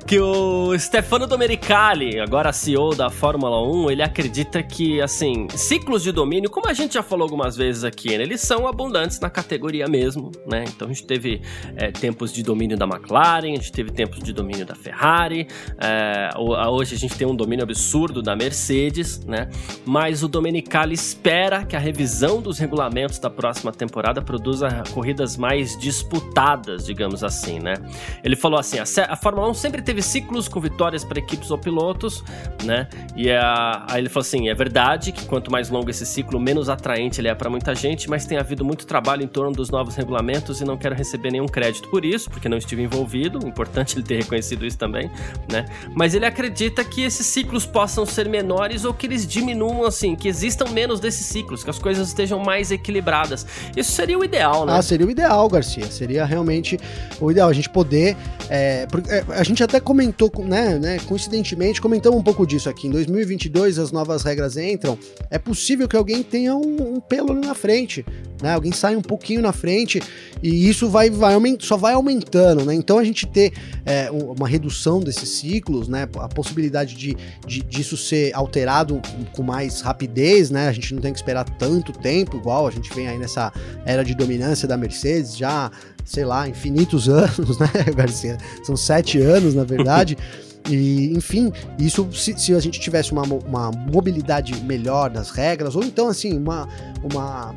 que o Stefano Domenicali, agora CEO da Fórmula 1, ele acredita que, assim, ciclos de domínio, como a gente já falou algumas vezes aqui, né, eles são abundantes na categoria mesmo, né? Então a gente teve é, tempos de domínio da McLaren, a gente teve tempos de domínio da Ferrari, é, hoje a gente tem um domínio absurdo da Mercedes, né? Mas o Domenicali espera que a revisão revisão dos regulamentos da próxima temporada produza corridas mais disputadas, digamos assim, né? Ele falou assim: a, Fórmula 1 sempre teve ciclos com vitórias para equipes ou pilotos, né? E a, aí ele falou assim: é verdade que quanto mais longo esse ciclo, menos atraente ele é para muita gente, mas tem havido muito trabalho em torno dos novos regulamentos e não quero receber nenhum crédito por isso, porque não estive envolvido. (laughs) Importante ele ter reconhecido isso também, né? Mas ele acredita que esses ciclos possam ser menores ou que eles diminuam, assim, que existam menos desses ciclos, que as coisas coisas estejam mais equilibradas. Isso seria o ideal, né? Ah, seria o ideal, Garcia. Seria realmente o ideal. A gente poder. É, é a gente até comentou, né, né? Coincidentemente, comentamos um pouco disso aqui. Em 2022, as novas regras entram. É possível que alguém tenha um, um pelo ali na frente, né? Alguém sai um pouquinho na frente e isso vai, vai só vai aumentando, né? Então a gente ter é, uma redução desses ciclos, né? A possibilidade de, de disso ser alterado com mais rapidez, né? A gente não tem que esperar tanto tanto tempo, igual a gente vem aí nessa era de dominância da Mercedes, já, sei lá, infinitos (laughs) anos, né, Garcia? São sete anos, na verdade. (laughs) E, enfim, isso se, se, a gente tivesse uma, uma mobilidade melhor das regras, ou então, assim, uma, uma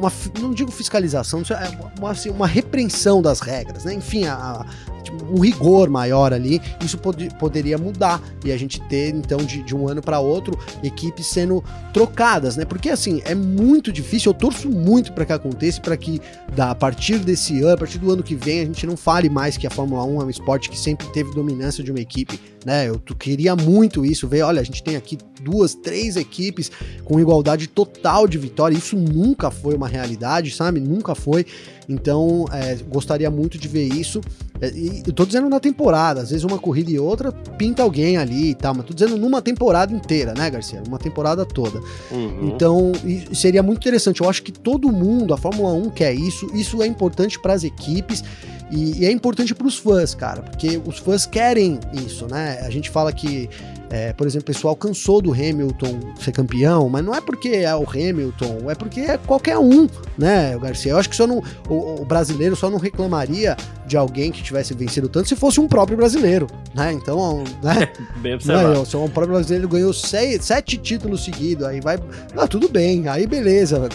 uma, não digo fiscalização, é uma, assim, uma repreensão das regras, né? Enfim, a, a, tipo, um rigor maior ali, isso pod poderia mudar e a gente ter, então, de, de um ano para outro, equipes sendo trocadas, né? Porque, assim, é muito difícil, eu torço muito para que aconteça, para que da, a partir desse ano, a partir do ano que vem, a gente não fale mais que a Fórmula 1 é um esporte que sempre teve dominância de uma equipe, né? Eu queria muito isso, ver, olha, a gente tem aqui duas, três equipes com igualdade total de vitória, isso nunca foi uma realidade, sabe? Nunca foi. Então, é, gostaria muito de ver isso. É, e eu tô dizendo na temporada, às vezes uma corrida e outra pinta alguém ali e tal, mas tô dizendo numa temporada inteira, né, Garcia? Uma temporada toda. Uhum. Então, seria muito interessante. Eu acho que todo mundo, a Fórmula 1 quer isso, isso é importante para as equipes. E, e, é importante para os fãs, cara, porque os fãs querem isso, né? A gente fala que é, por exemplo, o pessoal cansou do Hamilton ser campeão, mas não é porque é o Hamilton, é porque é qualquer um, né, o Garcia? Eu acho que só não, o, o brasileiro só não reclamaria de alguém que tivesse vencido tanto se fosse um próprio brasileiro, né? Então, né? (laughs) bem observado. Não, se um próprio brasileiro ganhou seis, sete títulos seguidos, aí vai, ah, tudo bem, aí beleza,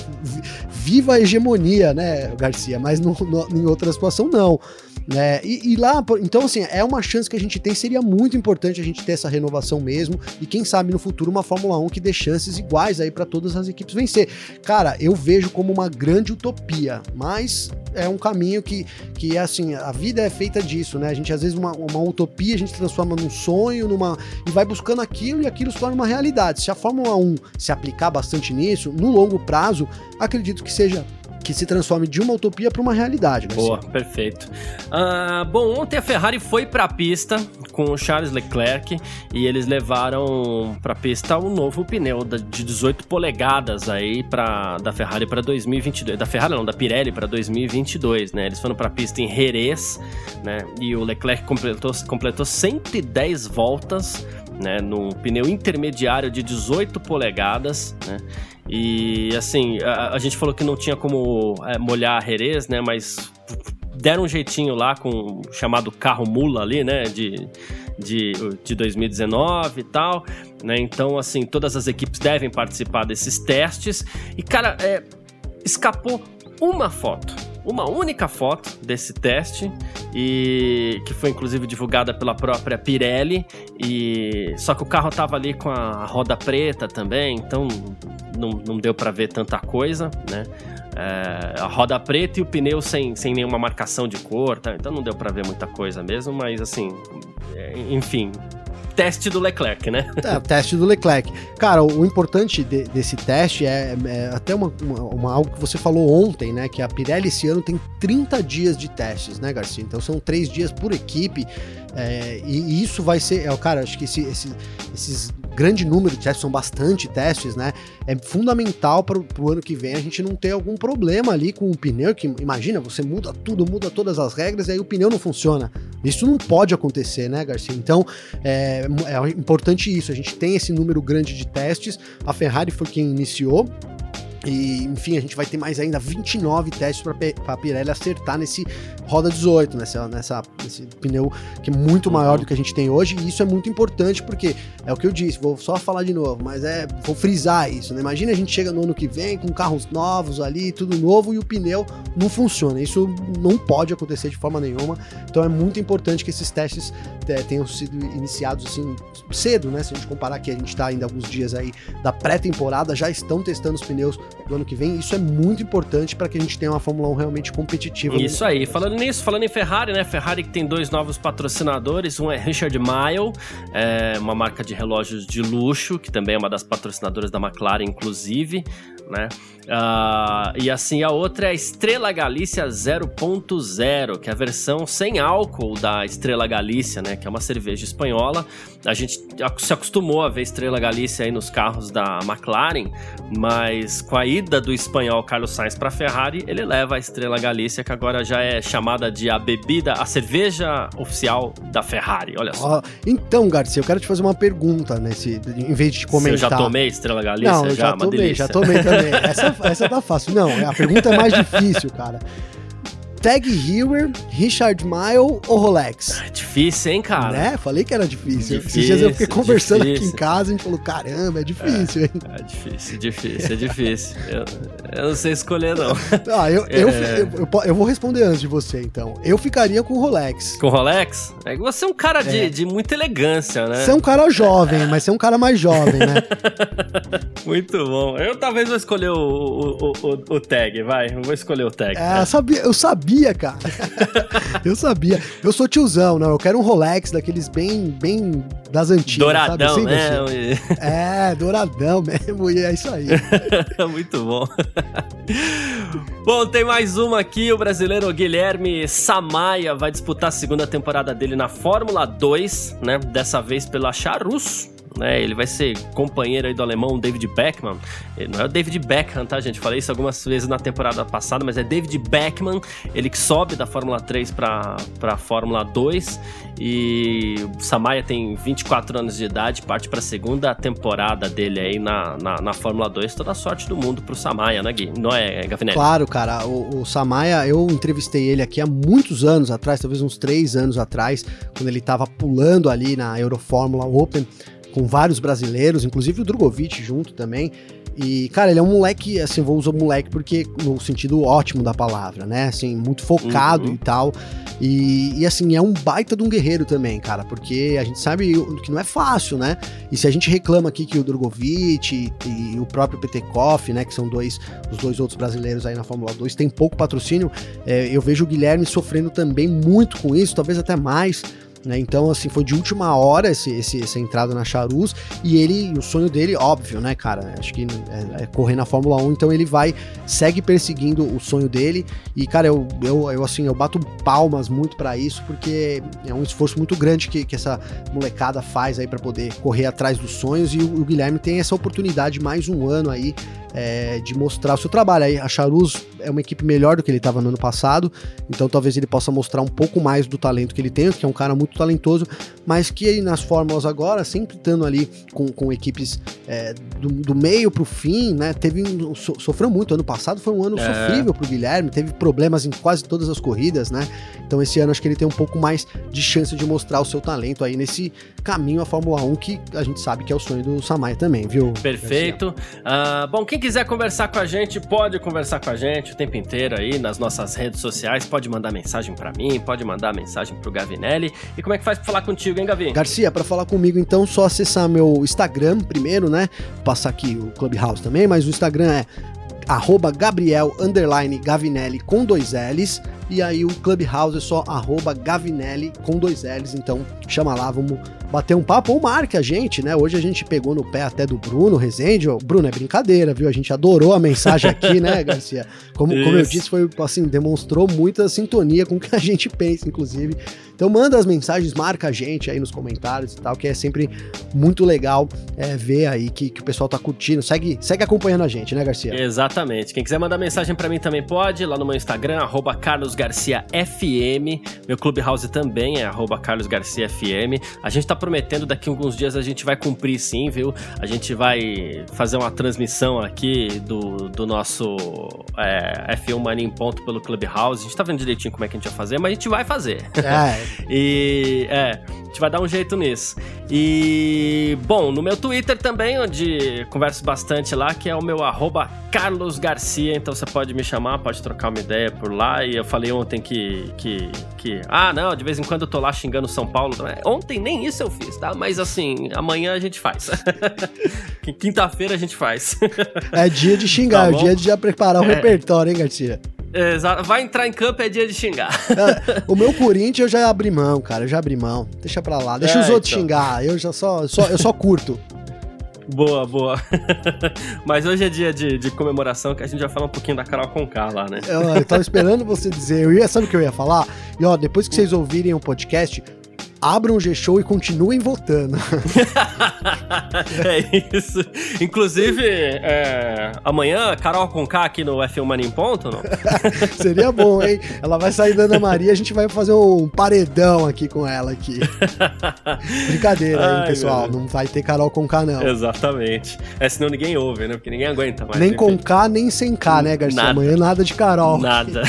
viva a hegemonia, né, Garcia? Mas no, no, em outra situação não. Né? E, e, lá, então assim, é uma chance que a gente tem, seria muito importante a gente ter essa renovação mesmo, e quem sabe no futuro uma Fórmula 1 que dê chances iguais aí para todas as equipes vencer. Cara, eu vejo como uma grande utopia, mas é um caminho que, que é assim, a vida é feita disso, né? A gente às vezes uma, uma utopia, a gente transforma num sonho, numa e vai buscando aquilo e aquilo se torna uma realidade. Se a Fórmula 1 se aplicar bastante nisso, no longo prazo, acredito que seja que se transforme de uma utopia para uma realidade. Boa, perfeito. Uh, bom, ontem a Ferrari foi para a pista com o Charles Leclerc e eles levaram para a pista um novo pneu de 18 polegadas aí para da Ferrari para 2022, da Ferrari não, da Pirelli para 2022, né? Eles foram para a pista em Jerez, né? E o Leclerc completou completou 110 voltas, né, no pneu intermediário de 18 polegadas, né? E assim, a, a gente falou que não tinha como é, molhar a Jerez, né? Mas deram um jeitinho lá com o chamado carro mula ali, né? De, de, de 2019 e tal, né? Então, assim, todas as equipes devem participar desses testes. E, cara, é, escapou uma foto, uma única foto desse teste e que foi inclusive divulgada pela própria Pirelli e só que o carro tava ali com a roda preta também, então não, não deu para ver tanta coisa, né? É, a roda preta e o pneu sem, sem nenhuma marcação de cor, tá? então não deu para ver muita coisa mesmo, mas assim, é, enfim, teste do Leclerc, né? É, teste do Leclerc. Cara, o importante de, desse teste é, é até uma, uma, uma, algo que você falou ontem, né? Que a Pirelli esse ano tem 30 dias de testes, né, Garcia? Então são três dias por equipe. É, e, e, isso vai ser, é, cara, acho que esse, esse, esses grande número de testes, são bastante testes, né? É fundamental para o ano que vem a gente não ter algum problema ali com o pneu, que imagina, você muda tudo, muda todas as regras e aí o pneu não funciona. Isso não pode acontecer, né, Garcia? Então, é, é importante isso, a gente tem esse número grande de testes, a Ferrari foi quem iniciou, e, enfim, a gente vai ter mais ainda 29 testes para a Pirelli acertar nesse roda 18, nessa, nessa, nesse pneu que é muito maior uhum. do que a gente tem hoje. E isso é muito importante porque é o que eu disse, vou só falar de novo, mas é vou frisar isso. Né? Imagina a gente chega no ano que vem com carros novos ali, tudo novo e o pneu não funciona. Isso não pode acontecer de forma nenhuma. Então é muito importante que esses testes é, tenham sido iniciados assim cedo, né? Se a gente comparar que a gente está ainda alguns dias aí da pré-temporada, já estão testando os pneus do ano que vem. Isso é muito importante para que a gente tenha uma Fórmula 1 realmente competitiva. Isso aí. Falando nisso, falando em Ferrari, né? Ferrari que tem dois novos patrocinadores. Um é Richard Mille, é uma marca de relógios de luxo, que também é uma das patrocinadoras da McLaren, inclusive né? Uh, e assim, a outra é a Estrela Galícia 0.0, que é a versão sem álcool da Estrela Galícia, né? Que é uma cerveja espanhola. A gente se acostumou a ver Estrela Galícia aí nos carros da McLaren, mas com a ida do espanhol Carlos Sainz para a Ferrari, ele leva a Estrela Galícia, que agora já é chamada de a bebida, a cerveja oficial da Ferrari. Olha só. então, Garcia, eu quero te fazer uma pergunta nesse, em vez de te comentar. Você já tomei Estrela Galícia? Não, já, já tomei, já tomei. (laughs) essa, essa tá fácil. Não, a pergunta é mais difícil, cara. Tag Heuer, Richard Mille ou Rolex? É difícil, hein, cara? Né? Falei que era difícil. difícil Esses dias eu fiquei conversando difícil. aqui em casa e a gente falou: caramba, é difícil, é, hein? É difícil, difícil, é difícil. (laughs) eu, eu não sei escolher, não. Ah, eu, é... eu, eu, eu, vou responder antes de você, então. Eu ficaria com o Rolex. Com o Rolex? É que você é um cara de, é. de muita elegância, né? Você é um cara jovem, mas você é um cara mais jovem, né? (laughs) Muito bom. Eu talvez vou escolher o, o, o, o tag, vai. Eu vou escolher o tag. É, eu sabia, eu sabia sabia, cara. (laughs) eu sabia. Eu sou tiozão, não. Eu quero um Rolex daqueles bem, bem das antigas. Douradão, sabe? Assim, né? (laughs) É, douradão mesmo. E é isso aí. (laughs) Muito bom. bom, tem mais uma aqui. O brasileiro Guilherme Samaia vai disputar a segunda temporada dele na Fórmula 2, né? Dessa vez pela Charus né? Ele vai ser companheiro aí do alemão David Beckman. Não é o David Beckham, tá, gente? Falei isso algumas vezes na temporada passada, mas é David Beckman, ele que sobe da Fórmula 3 para a Fórmula 2 e o Samaya tem 24 anos de idade, parte para a segunda temporada dele aí na, na, na, Fórmula 2. Toda a sorte do mundo pro Samaya, né, Gui? Não é, Gavinelli? Claro, cara. O, o Samaya, eu entrevistei ele aqui há muitos anos atrás, talvez uns três anos atrás, quando ele tava pulando ali na Eurofórmula Open com vários brasileiros, inclusive o Drogovic junto também. E, cara, ele é um moleque, assim, vou usar moleque porque no sentido ótimo da palavra, né? Assim, muito focado uhum. e tal. E, e, assim, é um baita de um guerreiro também, cara, porque a gente sabe que não é fácil, né? E se a gente reclama aqui que o Drogovic e, e o próprio Petekoff, né, que são dois, os dois outros brasileiros aí na Fórmula 2, tem pouco patrocínio, é, eu vejo o Guilherme sofrendo também muito com isso, talvez até mais né? Então, assim, foi de última hora esse, esse, essa entrada na Charus e ele, o sonho dele, óbvio, né, cara? Acho que é, é, correr na Fórmula 1, então ele vai, segue perseguindo o sonho dele e, cara, eu, eu, eu assim, eu bato palmas muito para isso porque é um esforço muito grande que, que essa molecada faz aí para poder correr atrás dos sonhos e o, o Guilherme tem essa oportunidade mais um ano aí é, de mostrar o seu trabalho. Aí a Charuz é uma equipe melhor do que ele estava no ano passado, então talvez ele possa mostrar um pouco mais do talento que ele tem, que é um cara muito talentoso, mas que nas fórmulas agora, sempre estando ali com, com equipes é, do, do, meio para o fim, né? Teve so, sofreu muito ano passado, foi um ano é. sofrível para o Guilherme, teve problemas em quase todas as corridas, né? Então esse ano acho que ele tem um pouco mais de chance de mostrar o seu talento aí nesse caminho à Fórmula 1 que a gente sabe que é o sonho do Samai também, viu? Perfeito. Uh, bom, quem quiser conversar com a gente, pode conversar com a gente o tempo inteiro aí nas nossas redes sociais. Pode mandar mensagem para mim, pode mandar mensagem pro Gavinelli. E como é que faz para falar contigo, hein, Gavi? Garcia, para falar comigo, então, só acessar meu Instagram primeiro, né? Vou passar aqui o Clubhouse também, mas o Instagram é arroba Gabriel Gavinelli com dois L's. E aí o Clubhouse é só arroba Gavinelli com dois L's. Então chama lá, vamos bater um papo ou marque a gente, né? Hoje a gente pegou no pé até do Bruno Rezende. Bruno, é brincadeira, viu? A gente adorou a mensagem aqui, né, (laughs) Garcia? Como, como eu disse, foi assim, demonstrou muita sintonia com o que a gente pensa, inclusive. Então manda as mensagens, marca a gente aí nos comentários e tal, que é sempre muito legal é, ver aí que, que o pessoal tá curtindo. Segue, segue acompanhando a gente, né, Garcia? Exatamente. Quem quiser mandar mensagem para mim também pode, lá no meu Instagram, arroba carlosgarciafm. Meu Clubhouse também é arroba carlosgarciafm. A gente tá prometendo, daqui a alguns dias a gente vai cumprir sim, viu? A gente vai fazer uma transmissão aqui do, do nosso é, F1 Mania em ponto pelo Clubhouse. A gente tá vendo direitinho como é que a gente vai fazer, mas a gente vai fazer. É, (laughs) e é, a gente vai dar um jeito nisso. E bom, no meu Twitter também, onde converso bastante lá, que é o meu arroba Carlos Garcia. Então você pode me chamar, pode trocar uma ideia por lá. E eu falei ontem que. que, que ah, não, de vez em quando eu tô lá xingando São Paulo. Ontem nem isso eu fiz, tá? Mas assim, amanhã a gente faz. (laughs) Quinta-feira a gente faz. é dia de xingar, tá é dia de já preparar o é. repertório, hein, Garcia? Exato. Vai entrar em campo é dia de xingar. É, o meu Corinthians eu já abri mão, cara. Eu já abri mão. Deixa pra lá. Deixa é, os outros então. xingar. Eu já só, só, eu só curto. Boa, boa. (laughs) Mas hoje é dia de, de, comemoração que a gente vai falar um pouquinho da Carol Conká lá, né? Eu, eu tava esperando você dizer. Eu ia, sabe o que eu ia falar? E ó, depois que vocês ouvirem o podcast, abram o G-Show e continuem votando. (laughs) é isso. Inclusive, é, amanhã, Carol Conká aqui no F1 Mania em Ponto, não? (laughs) Seria bom, hein? Ela vai sair da Ana Maria, a gente vai fazer um paredão aqui com ela aqui. (laughs) Brincadeira, hein, pessoal? Não vai ter Carol Conká, não. Exatamente. É, senão ninguém ouve, né? Porque ninguém aguenta mais. Nem enfim. com K, nem sem K, né, Garcia? Nada. Amanhã nada de Carol. Nada.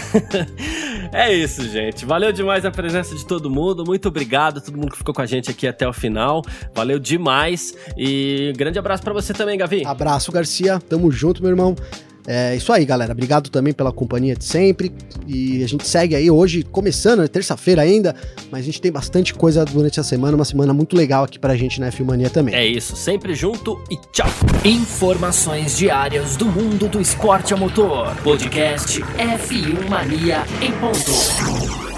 é isso, gente. Valeu demais a presença de todo mundo. Muito obrigado todo mundo que ficou com a gente aqui até o final. Valeu demais. E grande abraço para você também, Gavi. Abraço, Garcia. Tamo junto, meu irmão. É isso aí, galera. Obrigado também pela companhia de sempre. E a gente segue aí hoje, começando, é terça-feira ainda, mas a gente tem bastante coisa durante a semana, uma semana muito legal aqui pra gente na Filmania também. É isso, sempre junto e tchau. Informações diárias do mundo do esporte a motor. Podcast F1 Mania em ponto.